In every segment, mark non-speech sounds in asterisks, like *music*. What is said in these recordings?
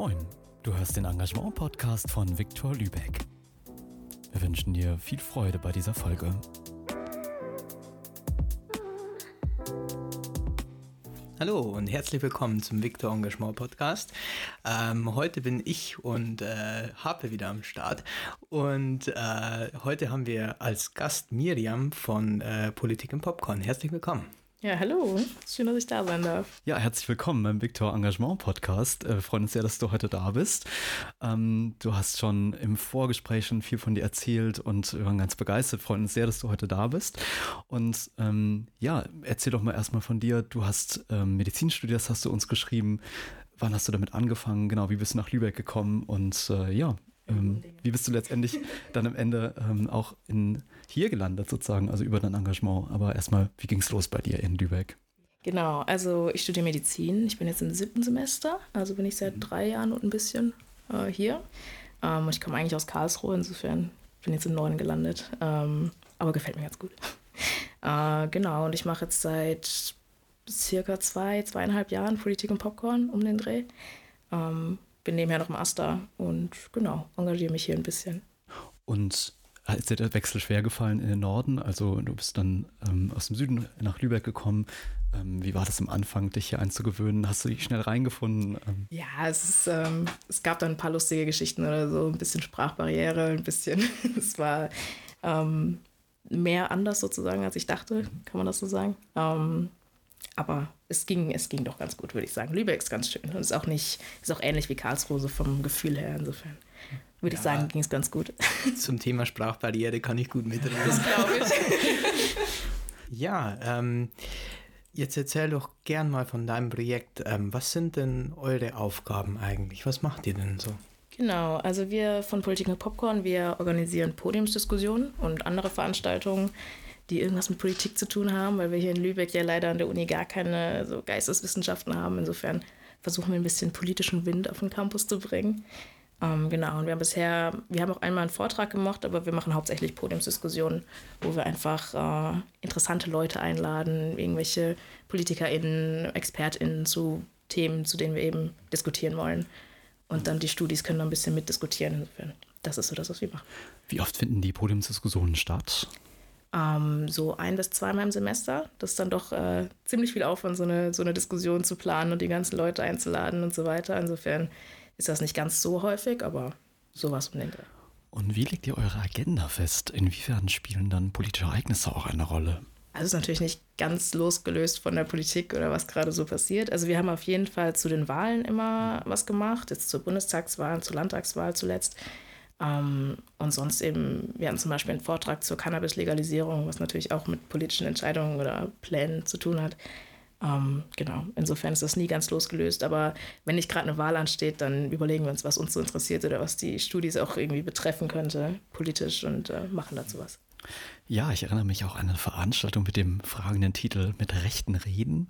Moin, du hörst den Engagement-Podcast von Viktor Lübeck. Wir wünschen dir viel Freude bei dieser Folge. Hallo und herzlich willkommen zum Victor Engagement Podcast. Ähm, heute bin ich und äh, Harpe wieder am Start. Und äh, heute haben wir als Gast Miriam von äh, Politik und Popcorn. Herzlich willkommen. Ja, hallo. Schön, dass ich da sein darf. Ja, herzlich willkommen beim Victor Engagement Podcast. Äh, wir freuen uns sehr, dass du heute da bist. Ähm, du hast schon im Vorgespräch schon viel von dir erzählt und wir waren ganz begeistert. Freuen uns sehr, dass du heute da bist. Und ähm, ja, erzähl doch mal erstmal von dir. Du hast ähm, Medizin studiert, hast du uns geschrieben. Wann hast du damit angefangen? Genau, wie bist du nach Lübeck gekommen? Und äh, ja, ähm, wie bist du letztendlich dann am Ende ähm, auch in, hier gelandet, sozusagen, also über dein Engagement? Aber erstmal, wie ging es los bei dir in Lübeck? Genau, also ich studiere Medizin. Ich bin jetzt im siebten Semester, also bin ich seit mhm. drei Jahren und ein bisschen äh, hier. Ähm, ich komme eigentlich aus Karlsruhe, insofern bin ich jetzt im Norden gelandet. Ähm, aber gefällt mir ganz gut. *laughs* äh, genau, und ich mache jetzt seit circa zwei, zweieinhalb Jahren Politik und Popcorn um den Dreh. Ähm, bin nebenher noch im Asta und genau, engagiere mich hier ein bisschen. Und ist dir der Wechsel schwer gefallen in den Norden? Also du bist dann ähm, aus dem Süden nach Lübeck gekommen. Ähm, wie war das am Anfang, dich hier einzugewöhnen? Hast du dich schnell reingefunden? Ähm ja, es, ist, ähm, es gab dann ein paar lustige Geschichten oder so, ein bisschen Sprachbarriere, ein bisschen. *laughs* es war ähm, mehr anders sozusagen, als ich dachte, kann man das so sagen. Aber es ging, es ging doch ganz gut, würde ich sagen. Lübeck ist ganz schön und ist auch nicht, ist auch ähnlich wie Karlsruhe so vom Gefühl her. Insofern würde ja, ich sagen, ging es ganz gut. *laughs* Zum Thema Sprachbarriere kann ich gut mitreden. Das glaube ich. *laughs* ja, ähm, jetzt erzähl doch gern mal von deinem Projekt. Ähm, was sind denn eure Aufgaben eigentlich? Was macht ihr denn so? Genau, also wir von Politik und Popcorn, wir organisieren Podiumsdiskussionen und andere Veranstaltungen die irgendwas mit Politik zu tun haben, weil wir hier in Lübeck ja leider an der Uni gar keine so Geisteswissenschaften haben. Insofern versuchen wir ein bisschen politischen Wind auf den Campus zu bringen. Ähm, genau, und wir haben bisher, wir haben auch einmal einen Vortrag gemacht, aber wir machen hauptsächlich Podiumsdiskussionen, wo wir einfach äh, interessante Leute einladen, irgendwelche PolitikerInnen, ExpertInnen zu Themen, zu denen wir eben diskutieren wollen. Und dann die Studis können dann ein bisschen mitdiskutieren. Insofern, das ist so das, was wir machen. Wie oft finden die Podiumsdiskussionen statt? Ähm, so ein bis zweimal im Semester. Das ist dann doch äh, ziemlich viel Aufwand, so eine, so eine Diskussion zu planen und die ganzen Leute einzuladen und so weiter. Insofern ist das nicht ganz so häufig, aber sowas um den Dreh. Und wie legt ihr eure Agenda fest? Inwiefern spielen dann politische Ereignisse auch eine Rolle? Also ist natürlich nicht ganz losgelöst von der Politik oder was gerade so passiert. Also wir haben auf jeden Fall zu den Wahlen immer was gemacht, jetzt zur Bundestagswahl, zur Landtagswahl zuletzt. Ähm, und sonst eben, wir hatten zum Beispiel einen Vortrag zur Cannabis-Legalisierung, was natürlich auch mit politischen Entscheidungen oder Plänen zu tun hat. Ähm, genau, insofern ist das nie ganz losgelöst. Aber wenn nicht gerade eine Wahl ansteht, dann überlegen wir uns, was uns so interessiert oder was die Studis auch irgendwie betreffen könnte, politisch und äh, machen dazu was. Ja, ich erinnere mich auch an eine Veranstaltung mit dem fragenden Titel Mit rechten Reden.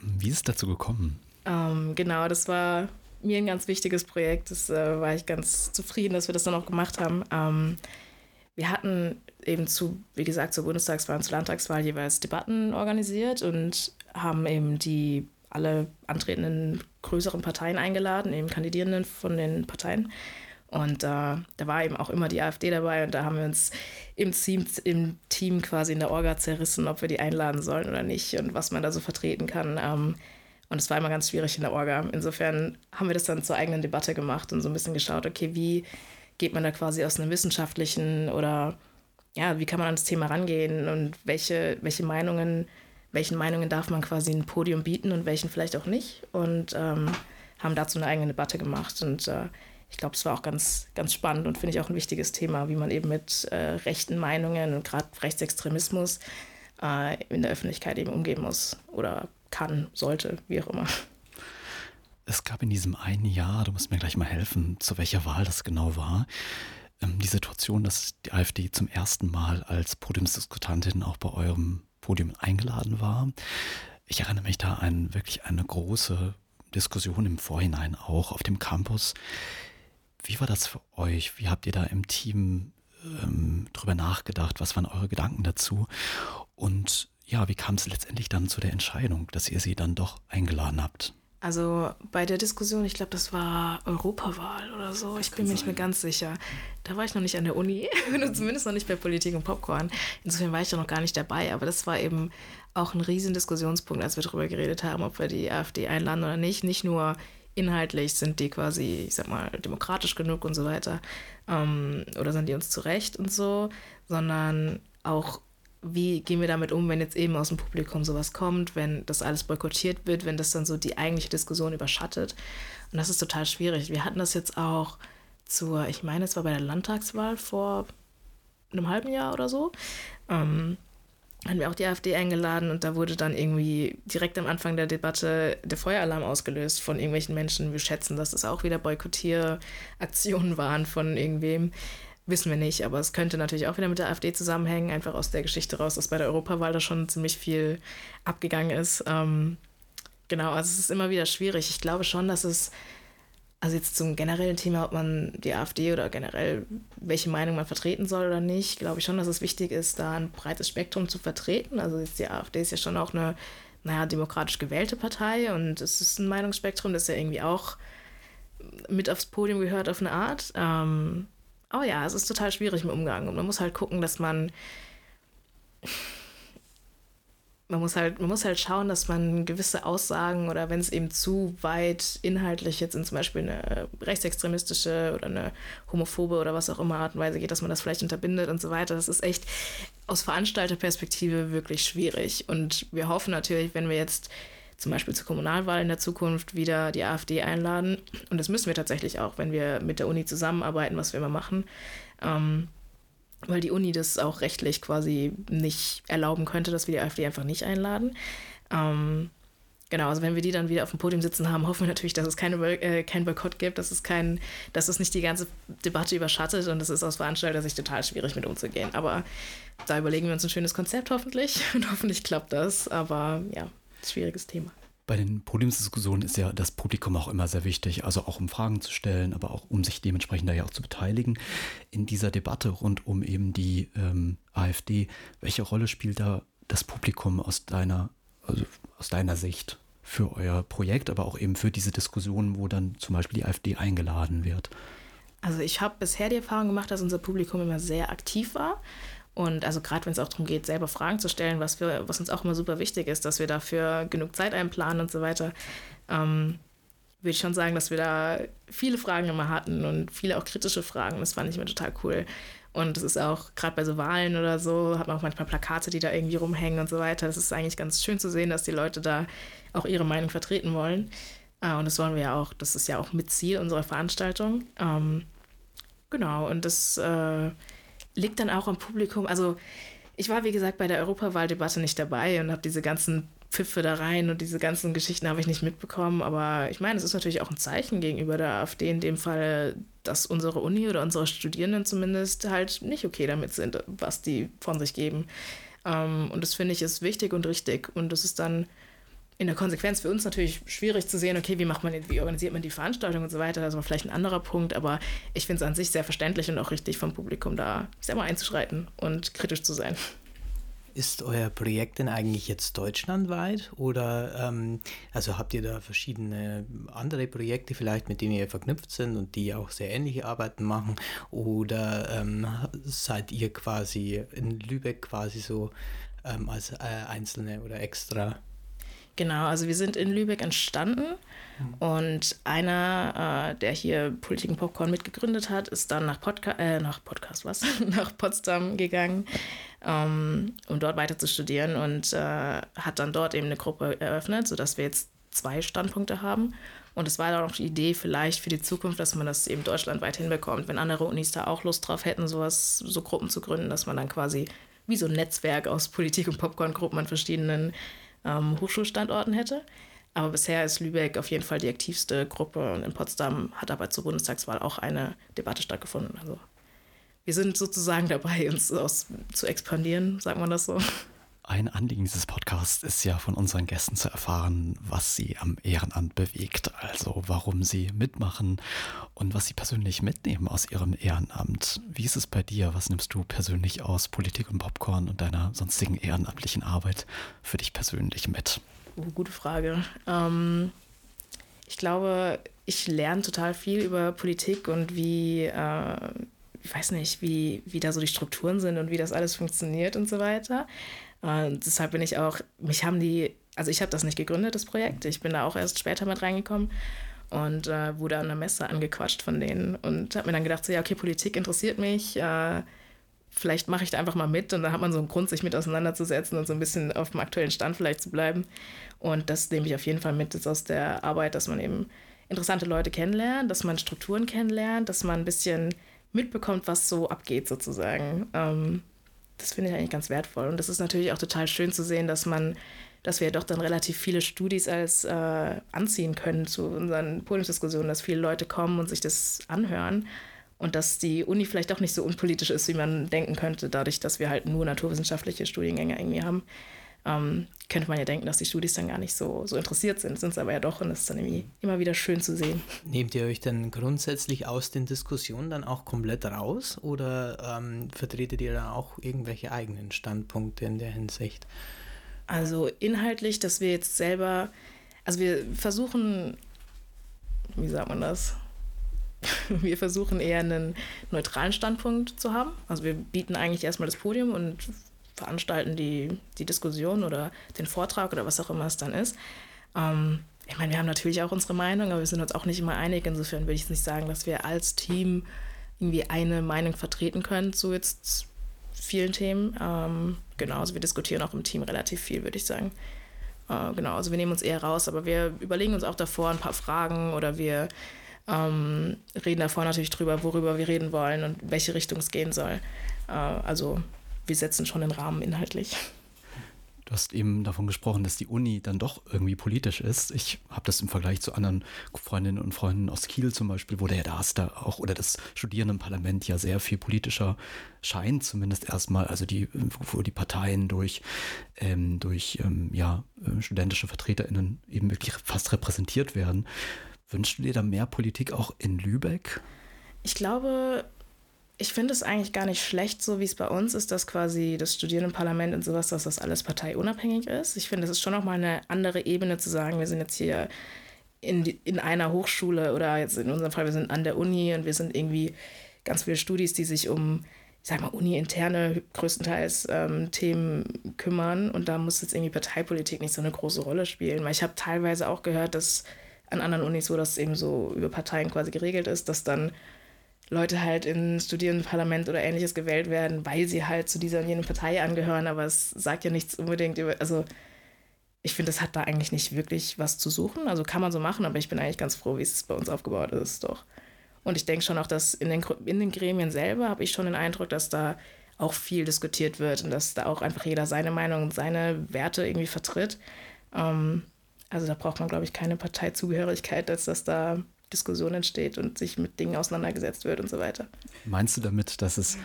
Wie ist es dazu gekommen? Ähm, genau, das war mir ein ganz wichtiges Projekt. Das äh, war ich ganz zufrieden, dass wir das dann auch gemacht haben. Ähm, wir hatten eben zu, wie gesagt, zur Bundestagswahl und zur Landtagswahl jeweils Debatten organisiert und haben eben die alle antretenden größeren Parteien eingeladen, eben Kandidierenden von den Parteien. Und äh, da war eben auch immer die AfD dabei und da haben wir uns im Team, im Team quasi in der Orga zerrissen, ob wir die einladen sollen oder nicht und was man da so vertreten kann. Ähm, und es war immer ganz schwierig in der Orga. Insofern haben wir das dann zur eigenen Debatte gemacht und so ein bisschen geschaut, okay, wie geht man da quasi aus einem wissenschaftlichen oder ja, wie kann man an das Thema rangehen und welche, welche Meinungen, welchen Meinungen darf man quasi ein Podium bieten und welchen vielleicht auch nicht. Und ähm, haben dazu eine eigene Debatte gemacht. Und äh, ich glaube, es war auch ganz, ganz spannend und finde ich auch ein wichtiges Thema, wie man eben mit äh, rechten Meinungen und gerade Rechtsextremismus äh, in der Öffentlichkeit eben umgehen muss oder kann, sollte, wie auch immer. Es gab in diesem einen Jahr, du musst mir gleich mal helfen, zu welcher Wahl das genau war, ähm, die Situation, dass die AfD zum ersten Mal als Podiumsdiskutantin auch bei eurem Podium eingeladen war. Ich erinnere mich da an wirklich eine große Diskussion im Vorhinein auch auf dem Campus. Wie war das für euch? Wie habt ihr da im Team ähm, drüber nachgedacht? Was waren eure Gedanken dazu? Und ja, wie kam es letztendlich dann zu der Entscheidung, dass ihr sie dann doch eingeladen habt? Also bei der Diskussion, ich glaube, das war Europawahl oder so, ich bin mir nicht mehr ganz sicher. Da war ich noch nicht an der Uni, *laughs* zumindest noch nicht bei Politik und Popcorn. Insofern war ich da noch gar nicht dabei, aber das war eben auch ein riesen Diskussionspunkt, als wir darüber geredet haben, ob wir die AfD einladen oder nicht. Nicht nur inhaltlich sind die quasi, ich sag mal, demokratisch genug und so weiter, ähm, oder sind die uns zurecht und so, sondern auch wie gehen wir damit um, wenn jetzt eben aus dem Publikum sowas kommt, wenn das alles boykottiert wird, wenn das dann so die eigentliche Diskussion überschattet. Und das ist total schwierig. Wir hatten das jetzt auch zur, ich meine, es war bei der Landtagswahl vor einem halben Jahr oder so. Ähm, hatten wir auch die AfD eingeladen und da wurde dann irgendwie direkt am Anfang der Debatte der Feueralarm ausgelöst von irgendwelchen Menschen. Wir schätzen, dass das auch wieder Boykottieraktionen waren von irgendwem. Wissen wir nicht, aber es könnte natürlich auch wieder mit der AfD zusammenhängen, einfach aus der Geschichte raus, dass bei der Europawahl da schon ziemlich viel abgegangen ist. Ähm, genau, also es ist immer wieder schwierig. Ich glaube schon, dass es, also jetzt zum generellen Thema, ob man die AfD oder generell welche Meinung man vertreten soll oder nicht, glaube ich schon, dass es wichtig ist, da ein breites Spektrum zu vertreten. Also jetzt die AfD ist ja schon auch eine, naja, demokratisch gewählte Partei und es ist ein Meinungsspektrum, das ja irgendwie auch mit aufs Podium gehört auf eine Art. Ähm, oh ja, es ist total schwierig im Umgang und man muss halt gucken, dass man man muss halt, man muss halt schauen, dass man gewisse Aussagen oder wenn es eben zu weit inhaltlich jetzt in zum Beispiel eine rechtsextremistische oder eine homophobe oder was auch immer Art und Weise geht, dass man das vielleicht unterbindet und so weiter. Das ist echt aus Veranstalterperspektive wirklich schwierig. Und wir hoffen natürlich, wenn wir jetzt zum Beispiel zur Kommunalwahl in der Zukunft wieder die AfD einladen. Und das müssen wir tatsächlich auch, wenn wir mit der Uni zusammenarbeiten, was wir immer machen. Ähm, weil die Uni das auch rechtlich quasi nicht erlauben könnte, dass wir die AfD einfach nicht einladen. Ähm, genau, also wenn wir die dann wieder auf dem Podium sitzen haben, hoffen wir natürlich, dass es keine, äh, kein Boykott gibt, dass es, kein, dass es nicht die ganze Debatte überschattet und es ist aus Veranstalter sich total schwierig mit umzugehen. Aber da überlegen wir uns ein schönes Konzept hoffentlich *laughs* und hoffentlich klappt das. Aber ja, schwieriges Thema. Bei den Podiumsdiskussionen ist ja das Publikum auch immer sehr wichtig, also auch um Fragen zu stellen, aber auch um sich dementsprechend da ja auch zu beteiligen. In dieser Debatte rund um eben die ähm, AfD, welche Rolle spielt da das Publikum aus deiner, also aus deiner Sicht für euer Projekt, aber auch eben für diese Diskussionen, wo dann zum Beispiel die AfD eingeladen wird? Also ich habe bisher die Erfahrung gemacht, dass unser Publikum immer sehr aktiv war. Und also gerade wenn es auch darum geht, selber Fragen zu stellen, was, wir, was uns auch immer super wichtig ist, dass wir dafür genug Zeit einplanen und so weiter, ähm, würde ich schon sagen, dass wir da viele Fragen immer hatten und viele auch kritische Fragen. Das fand ich mir total cool. Und es ist auch, gerade bei so Wahlen oder so, hat man auch manchmal Plakate, die da irgendwie rumhängen und so weiter. Das ist eigentlich ganz schön zu sehen, dass die Leute da auch ihre Meinung vertreten wollen. Äh, und das wollen wir ja auch, das ist ja auch mit Ziel unserer Veranstaltung. Ähm, genau, und das äh, liegt dann auch am Publikum. Also ich war, wie gesagt, bei der Europawahldebatte nicht dabei und habe diese ganzen Pfiffe da rein und diese ganzen Geschichten habe ich nicht mitbekommen. Aber ich meine, es ist natürlich auch ein Zeichen gegenüber der AfD in dem Fall, dass unsere Uni oder unsere Studierenden zumindest halt nicht okay damit sind, was die von sich geben. Ähm, und das finde ich ist wichtig und richtig. Und das ist dann in der Konsequenz für uns natürlich schwierig zu sehen, okay, wie macht man, wie organisiert man die Veranstaltung und so weiter. Das war vielleicht ein anderer Punkt, aber ich finde es an sich sehr verständlich und auch richtig vom Publikum da, selber einzuschreiten und kritisch zu sein. Ist euer Projekt denn eigentlich jetzt deutschlandweit oder ähm, also habt ihr da verschiedene andere Projekte vielleicht, mit denen ihr verknüpft sind und die auch sehr ähnliche Arbeiten machen oder ähm, seid ihr quasi in Lübeck quasi so ähm, als äh, Einzelne oder extra Genau, also wir sind in Lübeck entstanden mhm. und einer, äh, der hier Politik und Popcorn mitgegründet hat, ist dann nach, Podca äh, nach Podcast, was? *laughs* nach Potsdam gegangen, ähm, um dort weiter zu studieren und äh, hat dann dort eben eine Gruppe eröffnet, sodass wir jetzt zwei Standpunkte haben. Und es war dann auch die Idee vielleicht für die Zukunft, dass man das eben deutschlandweit hinbekommt, wenn andere Unis da auch Lust drauf hätten, sowas, so Gruppen zu gründen, dass man dann quasi wie so ein Netzwerk aus Politik- und Popcorn-Gruppen an verschiedenen ähm, Hochschulstandorten hätte. Aber bisher ist Lübeck auf jeden Fall die aktivste Gruppe und in Potsdam hat aber zur Bundestagswahl auch eine Debatte stattgefunden. Also wir sind sozusagen dabei, uns aus, zu expandieren, sagt man das so. Ein Anliegen dieses Podcasts ist ja von unseren Gästen zu erfahren, was sie am Ehrenamt bewegt, also warum sie mitmachen und was sie persönlich mitnehmen aus ihrem Ehrenamt. Wie ist es bei dir? Was nimmst du persönlich aus Politik und Popcorn und deiner sonstigen ehrenamtlichen Arbeit für dich persönlich mit? Oh, gute Frage. Ähm, glaube, ich lerne total viel über Politik und wie, äh, ich weiß nicht, wie, wie da so die Strukturen sind und wie das alles funktioniert und so weiter. Und deshalb bin ich auch, mich haben die, also ich habe das nicht gegründet, das Projekt. Ich bin da auch erst später mit reingekommen und äh, wurde an einer Messe angequatscht von denen und habe mir dann gedacht, so, ja, okay, Politik interessiert mich. Äh, vielleicht mache ich da einfach mal mit und dann hat man so einen Grund, sich mit auseinanderzusetzen und so ein bisschen auf dem aktuellen Stand vielleicht zu bleiben. Und das nehme ich auf jeden Fall mit jetzt aus der Arbeit, dass man eben interessante Leute kennenlernt, dass man Strukturen kennenlernt, dass man ein bisschen mitbekommt, was so abgeht sozusagen. Ähm, das finde ich eigentlich ganz wertvoll. Und das ist natürlich auch total schön zu sehen, dass man, dass wir doch dann relativ viele Studis als äh, anziehen können zu unseren Podiumsdiskussionen, dass viele Leute kommen und sich das anhören und dass die Uni vielleicht auch nicht so unpolitisch ist, wie man denken könnte, dadurch, dass wir halt nur naturwissenschaftliche Studiengänge irgendwie haben. Ähm, könnte man ja denken, dass die Studis dann gar nicht so, so interessiert sind, sind es aber ja doch und das ist dann irgendwie immer wieder schön zu sehen. Nehmt ihr euch dann grundsätzlich aus den Diskussionen dann auch komplett raus oder ähm, vertretet ihr dann auch irgendwelche eigenen Standpunkte in der Hinsicht? Also inhaltlich, dass wir jetzt selber, also wir versuchen, wie sagt man das? *laughs* wir versuchen eher einen neutralen Standpunkt zu haben. Also wir bieten eigentlich erstmal das Podium und veranstalten die, die Diskussion oder den Vortrag oder was auch immer es dann ist. Ähm, ich meine, wir haben natürlich auch unsere Meinung, aber wir sind uns auch nicht immer einig. Insofern würde ich nicht sagen, dass wir als Team irgendwie eine Meinung vertreten können zu jetzt vielen Themen. Ähm, genau, also wir diskutieren auch im Team relativ viel, würde ich sagen. Äh, genau, also wir nehmen uns eher raus, aber wir überlegen uns auch davor ein paar Fragen oder wir ähm, reden davor natürlich drüber, worüber wir reden wollen und welche Richtung es gehen soll. Äh, also wir setzen schon den Rahmen inhaltlich. Du hast eben davon gesprochen, dass die Uni dann doch irgendwie politisch ist. Ich habe das im Vergleich zu anderen Freundinnen und Freunden aus Kiel zum Beispiel, wo der da auch oder das Studierendenparlament ja sehr viel politischer scheint, zumindest erstmal, also die, wo die Parteien durch, ähm, durch ähm, ja, äh, studentische VertreterInnen eben wirklich fast repräsentiert werden. Wünschst du dir da mehr Politik auch in Lübeck? Ich glaube, ich finde es eigentlich gar nicht schlecht, so wie es bei uns ist, dass quasi das Studierendenparlament und sowas, dass das alles parteiunabhängig ist. Ich finde, es ist schon nochmal eine andere Ebene zu sagen, wir sind jetzt hier in, in einer Hochschule oder jetzt in unserem Fall, wir sind an der Uni und wir sind irgendwie ganz viele Studis, die sich um, ich sag mal, uni-interne größtenteils ähm, Themen kümmern und da muss jetzt irgendwie Parteipolitik nicht so eine große Rolle spielen, weil ich habe teilweise auch gehört, dass an anderen Unis, wo das eben so über Parteien quasi geregelt ist, dass dann Leute halt in Studierendenparlament oder ähnliches gewählt werden, weil sie halt zu dieser und jener Partei angehören, aber es sagt ja nichts unbedingt über, also ich finde, das hat da eigentlich nicht wirklich was zu suchen. Also kann man so machen, aber ich bin eigentlich ganz froh, wie es bei uns aufgebaut ist, doch. Und ich denke schon auch, dass in den, in den Gremien selber habe ich schon den Eindruck, dass da auch viel diskutiert wird und dass da auch einfach jeder seine Meinung und seine Werte irgendwie vertritt. Ähm, also da braucht man, glaube ich, keine Parteizugehörigkeit, als dass da Diskussion entsteht und sich mit Dingen auseinandergesetzt wird und so weiter. Meinst du damit, dass es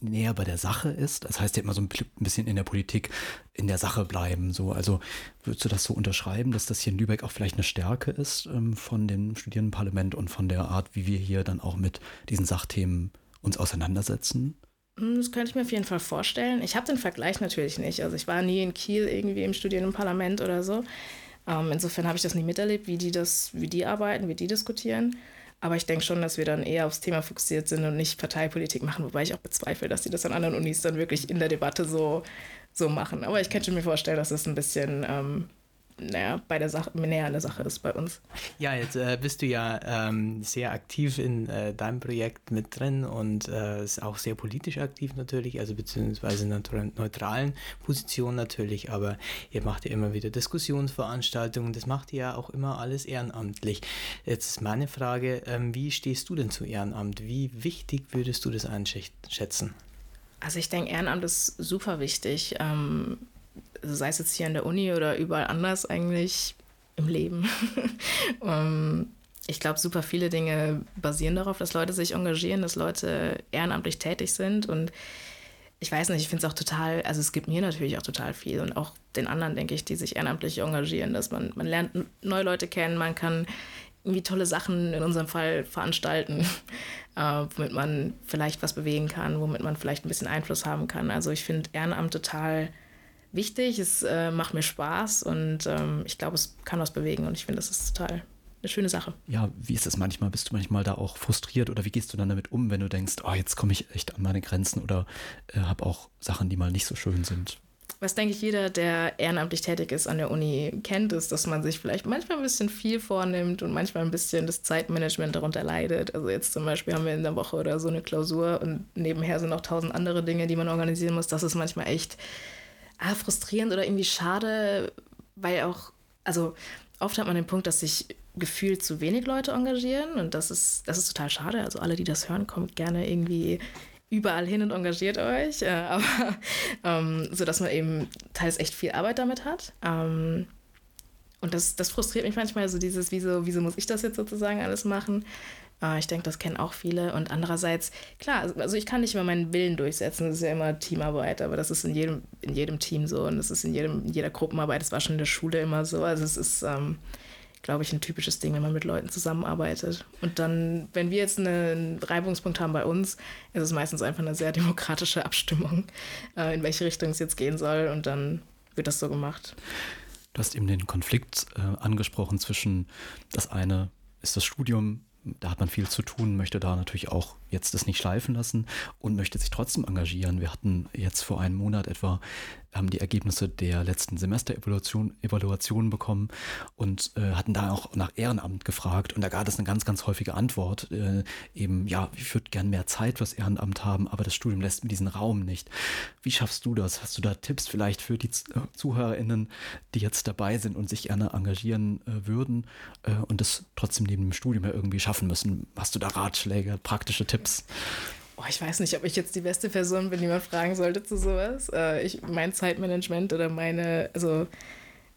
näher bei der Sache ist? Das heißt ja immer so ein bisschen in der Politik in der Sache bleiben. So. Also würdest du das so unterschreiben, dass das hier in Lübeck auch vielleicht eine Stärke ist ähm, von dem Studierendenparlament und von der Art, wie wir hier dann auch mit diesen Sachthemen uns auseinandersetzen? Hm, das könnte ich mir auf jeden Fall vorstellen. Ich habe den Vergleich natürlich nicht. Also ich war nie in Kiel irgendwie im Studierendenparlament oder so. Ähm, insofern habe ich das nicht miterlebt, wie die das, wie die arbeiten, wie die diskutieren. Aber ich denke schon, dass wir dann eher aufs Thema fokussiert sind und nicht Parteipolitik machen, wobei ich auch bezweifle, dass sie das an anderen Unis dann wirklich in der Debatte so, so machen. Aber ich könnte mir vorstellen, dass es ein bisschen ähm, naja, bei der Sache, näher an der Sache ist bei uns. Ja, jetzt äh, bist du ja ähm, sehr aktiv in äh, deinem Projekt mit drin und äh, ist auch sehr politisch aktiv natürlich, also beziehungsweise in einer neutralen Position natürlich, aber ihr macht ja immer wieder Diskussionsveranstaltungen, das macht ihr ja auch immer alles ehrenamtlich. Jetzt ist meine Frage, ähm, wie stehst du denn zu Ehrenamt? Wie wichtig würdest du das einschätzen? Also ich denke, Ehrenamt ist super wichtig. Ähm, also sei es jetzt hier an der Uni oder überall anders eigentlich im Leben. um, *laughs* ähm, ich glaube, super viele Dinge basieren darauf, dass Leute sich engagieren, dass Leute ehrenamtlich tätig sind. Und ich weiß nicht, ich finde es auch total, also es gibt mir natürlich auch total viel und auch den anderen, denke ich, die sich ehrenamtlich engagieren, dass man, man lernt neue Leute kennen, man kann irgendwie tolle Sachen in unserem Fall veranstalten, *laughs* äh, womit man vielleicht was bewegen kann, womit man vielleicht ein bisschen Einfluss haben kann. Also ich finde Ehrenamt total wichtig, es äh, macht mir Spaß und ähm, ich glaube, es kann was bewegen und ich finde, das ist total eine schöne Sache. Ja, wie ist es manchmal? Bist du manchmal da auch frustriert oder wie gehst du dann damit um, wenn du denkst, oh, jetzt komme ich echt an meine Grenzen oder äh, habe auch Sachen, die mal nicht so schön sind? was denke ich jeder, der ehrenamtlich tätig ist an der Uni, kennt, ist, dass man sich vielleicht manchmal ein bisschen viel vornimmt und manchmal ein bisschen das Zeitmanagement darunter leidet. Also jetzt zum Beispiel haben wir in der Woche oder so eine Klausur und nebenher sind noch tausend andere Dinge, die man organisieren muss. Das ist manchmal echt ah, frustrierend oder irgendwie schade, weil auch, also oft hat man den Punkt, dass sich gefühlt zu wenig Leute engagieren und das ist, das ist total schade. Also alle, die das hören, kommt gerne irgendwie überall hin und engagiert euch, äh, *laughs* aber ähm, so dass man eben teils echt viel Arbeit damit hat. Ähm, und das, das frustriert mich manchmal, so dieses, wieso, wieso muss ich das jetzt sozusagen alles machen? Äh, ich denke, das kennen auch viele. Und andererseits, klar, also ich kann nicht immer meinen Willen durchsetzen, das ist ja immer Teamarbeit, aber das ist in jedem, in jedem Team so und das ist in, jedem, in jeder Gruppenarbeit, das war schon in der Schule immer so. Also es ist, ähm, glaube ich, ein typisches Ding, wenn man mit Leuten zusammenarbeitet. Und dann, wenn wir jetzt einen Reibungspunkt haben bei uns, ist es meistens einfach eine sehr demokratische Abstimmung, äh, in welche Richtung es jetzt gehen soll. Und dann wird das so gemacht. Du hast eben den Konflikt äh, angesprochen zwischen das eine ist das Studium, da hat man viel zu tun, möchte da natürlich auch jetzt das nicht schleifen lassen und möchte sich trotzdem engagieren. Wir hatten jetzt vor einem Monat etwa haben die Ergebnisse der letzten Semesterevaluation Evaluation bekommen und äh, hatten da auch nach Ehrenamt gefragt. Und da gab es eine ganz, ganz häufige Antwort. Äh, eben, ja, ich würde gern mehr Zeit fürs Ehrenamt haben, aber das Studium lässt mir diesen Raum nicht. Wie schaffst du das? Hast du da Tipps vielleicht für die äh, ZuhörerInnen, die jetzt dabei sind und sich gerne engagieren äh, würden äh, und das trotzdem neben dem Studium ja irgendwie schaffen müssen? Hast du da Ratschläge, praktische Tipps? Oh, ich weiß nicht, ob ich jetzt die beste Person bin, die man fragen sollte zu sowas. Äh, ich, mein Zeitmanagement oder meine, also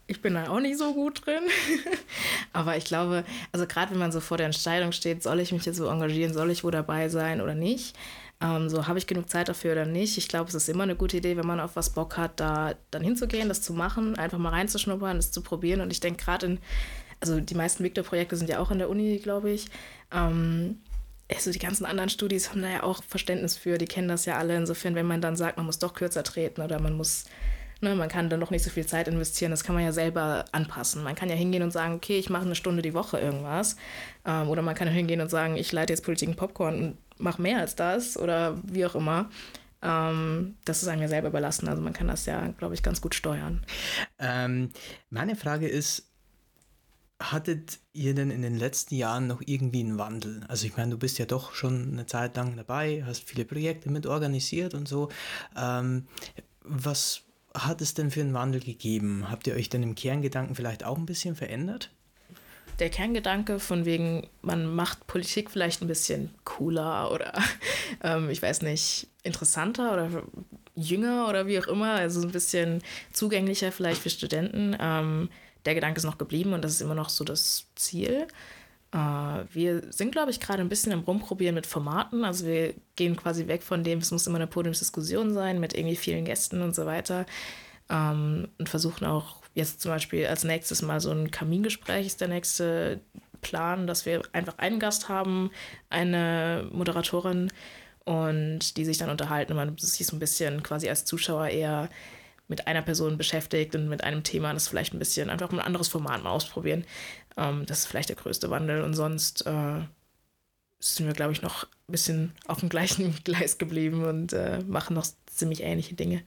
ich bin da auch nicht so gut drin. *laughs* Aber ich glaube, also gerade wenn man so vor der Entscheidung steht, soll ich mich jetzt so engagieren, soll ich wo dabei sein oder nicht? Ähm, so habe ich genug Zeit dafür oder nicht? Ich glaube, es ist immer eine gute Idee, wenn man auf was Bock hat, da dann hinzugehen, das zu machen, einfach mal reinzuschnuppern, das zu probieren. Und ich denke gerade in, also die meisten Victor-Projekte sind ja auch an der Uni, glaube ich. Ähm, also die ganzen anderen Studis haben da ja auch Verständnis für, die kennen das ja alle. Insofern, wenn man dann sagt, man muss doch kürzer treten oder man muss, ne, man kann dann noch nicht so viel Zeit investieren, das kann man ja selber anpassen. Man kann ja hingehen und sagen, okay, ich mache eine Stunde die Woche irgendwas. Ähm, oder man kann hingehen und sagen, ich leite jetzt Politik und Popcorn und mache mehr als das oder wie auch immer. Ähm, das ist einem ja selber überlassen. Also man kann das ja, glaube ich, ganz gut steuern. Ähm, meine Frage ist, Hattet ihr denn in den letzten Jahren noch irgendwie einen Wandel? Also ich meine, du bist ja doch schon eine Zeit lang dabei, hast viele Projekte mit organisiert und so. Ähm, was hat es denn für einen Wandel gegeben? Habt ihr euch denn im Kerngedanken vielleicht auch ein bisschen verändert? Der Kerngedanke von wegen, man macht Politik vielleicht ein bisschen cooler oder *laughs* ähm, ich weiß nicht, interessanter oder jünger oder wie auch immer, also ein bisschen zugänglicher vielleicht für Studenten. Ähm, der Gedanke ist noch geblieben und das ist immer noch so das Ziel. Äh, wir sind, glaube ich, gerade ein bisschen im Rumprobieren mit Formaten. Also wir gehen quasi weg von dem, es muss immer eine Podiumsdiskussion sein mit irgendwie vielen Gästen und so weiter. Ähm, und versuchen auch jetzt zum Beispiel als nächstes mal so ein Kamingespräch ist der nächste Plan, dass wir einfach einen Gast haben, eine Moderatorin und die sich dann unterhalten und man sich so ein bisschen quasi als Zuschauer eher mit einer Person beschäftigt und mit einem Thema das vielleicht ein bisschen einfach ein anderes Format mal ausprobieren. Ähm, das ist vielleicht der größte Wandel. Und sonst äh, sind wir, glaube ich, noch ein bisschen auf dem gleichen *laughs* Gleis geblieben und äh, machen noch ziemlich ähnliche Dinge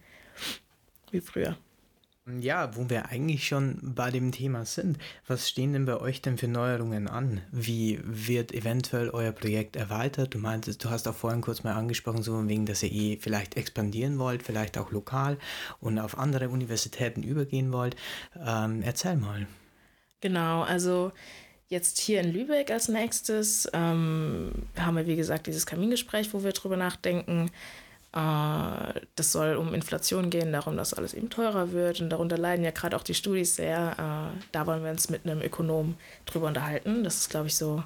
wie früher. Ja, wo wir eigentlich schon bei dem Thema sind, was stehen denn bei euch denn für Neuerungen an? Wie wird eventuell euer Projekt erweitert? Du meintest, du hast auch vorhin kurz mal angesprochen, so wegen, dass ihr eh vielleicht expandieren wollt, vielleicht auch lokal und auf andere Universitäten übergehen wollt. Ähm, erzähl mal. Genau, also jetzt hier in Lübeck als nächstes ähm, haben wir, wie gesagt, dieses Kamingespräch, wo wir drüber nachdenken das soll um Inflation gehen, darum, dass alles eben teurer wird. Und darunter leiden ja gerade auch die Studis sehr. Äh, da wollen wir uns mit einem Ökonom drüber unterhalten. Das ist, glaube ich, so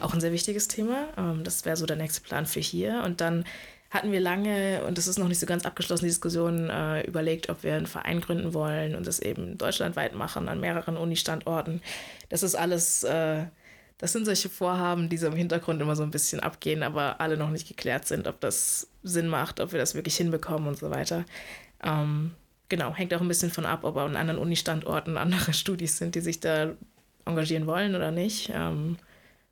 auch ein sehr wichtiges Thema. Ähm, das wäre so der nächste Plan für hier. Und dann hatten wir lange, und das ist noch nicht so ganz abgeschlossen, die Diskussion äh, überlegt, ob wir einen Verein gründen wollen und das eben deutschlandweit machen, an mehreren Uni-Standorten. Das ist alles das sind solche Vorhaben, die so im Hintergrund immer so ein bisschen abgehen, aber alle noch nicht geklärt sind, ob das Sinn macht, ob wir das wirklich hinbekommen und so weiter. Ähm, genau, hängt auch ein bisschen von ab, ob an anderen Uni-Standorten andere *laughs* Studis sind, die sich da engagieren wollen oder nicht. Ähm,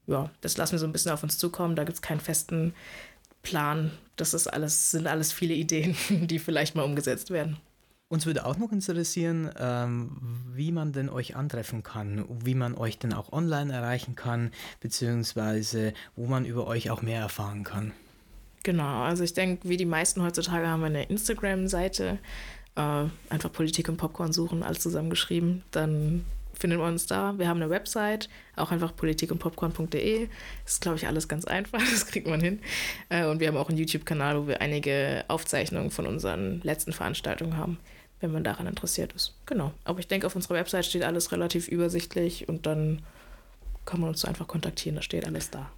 ja, das lassen wir so ein bisschen auf uns zukommen. Da gibt es keinen festen Plan. Das ist alles, sind alles viele Ideen, *laughs* die vielleicht mal umgesetzt werden. Uns würde auch noch interessieren, ähm, wie man denn euch antreffen kann, wie man euch denn auch online erreichen kann, beziehungsweise wo man über euch auch mehr erfahren kann. Genau, also ich denke, wie die meisten heutzutage haben wir eine Instagram-Seite. Äh, einfach Politik und Popcorn suchen, alles zusammengeschrieben. Dann findet man uns da. Wir haben eine Website, auch einfach politikundpopcorn.de. Das ist, glaube ich, alles ganz einfach, *laughs* das kriegt man hin. Äh, und wir haben auch einen YouTube-Kanal, wo wir einige Aufzeichnungen von unseren letzten Veranstaltungen haben wenn man daran interessiert ist. Genau. Aber ich denke, auf unserer Website steht alles relativ übersichtlich und dann kann man uns einfach kontaktieren, da steht alles da.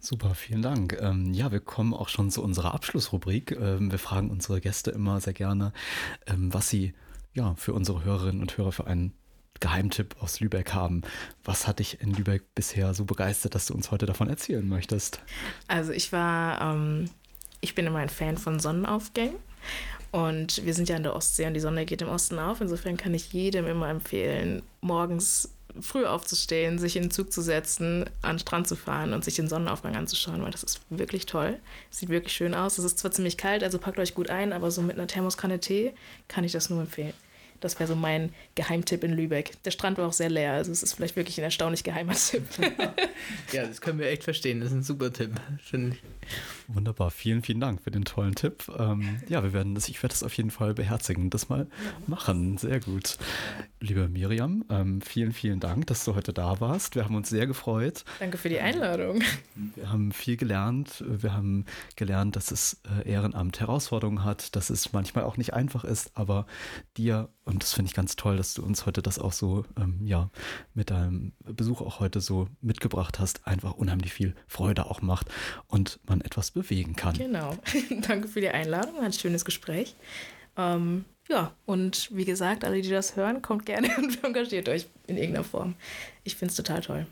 Super, vielen Dank. Ähm, ja, wir kommen auch schon zu unserer Abschlussrubrik. Ähm, wir fragen unsere Gäste immer sehr gerne, ähm, was sie ja für unsere Hörerinnen und Hörer für einen Geheimtipp aus Lübeck haben. Was hat dich in Lübeck bisher so begeistert, dass du uns heute davon erzählen möchtest? Also ich war, ähm, ich bin immer ein Fan von Sonnenaufgängen und wir sind ja in der Ostsee und die Sonne geht im Osten auf. Insofern kann ich jedem immer empfehlen, morgens früh aufzustehen, sich in den Zug zu setzen, an den Strand zu fahren und sich den Sonnenaufgang anzuschauen, weil das ist wirklich toll. Sieht wirklich schön aus. Es ist zwar ziemlich kalt, also packt euch gut ein, aber so mit einer Thermoskanne Tee kann ich das nur empfehlen. Das wäre so mein Geheimtipp in Lübeck. Der Strand war auch sehr leer, also es ist vielleicht wirklich ein erstaunlich geheimer Tipp. *laughs* ja, das können wir echt verstehen. Das ist ein super Tipp, finde ich. Wunderbar, vielen, vielen Dank für den tollen Tipp. Ähm, ja, wir werden das, ich werde das auf jeden Fall beherzigen, das mal machen. Sehr gut. Liebe Miriam, ähm, vielen, vielen Dank, dass du heute da warst. Wir haben uns sehr gefreut. Danke für die Einladung. Wir haben viel gelernt. Wir haben gelernt, dass es äh, Ehrenamt Herausforderungen hat, dass es manchmal auch nicht einfach ist, aber dir, und das finde ich ganz toll, dass du uns heute das auch so, ähm, ja, mit deinem Besuch auch heute so mitgebracht hast, einfach unheimlich viel Freude auch macht und man etwas bewegen kann. Genau. *laughs* Danke für die Einladung. War ein schönes Gespräch. Ähm, ja, und wie gesagt, alle, die das hören, kommt gerne *laughs* und engagiert euch in irgendeiner Form. Ich finde es total toll.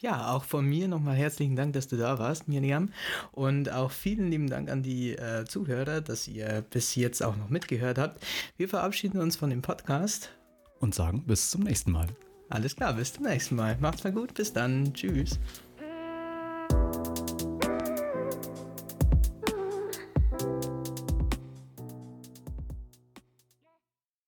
Ja, auch von mir nochmal herzlichen Dank, dass du da warst, Miriam. Und auch vielen lieben Dank an die äh, Zuhörer, dass ihr bis jetzt auch noch mitgehört habt. Wir verabschieden uns von dem Podcast. Und sagen bis zum nächsten Mal. Alles klar, bis zum nächsten Mal. Macht's mal gut, bis dann. Tschüss.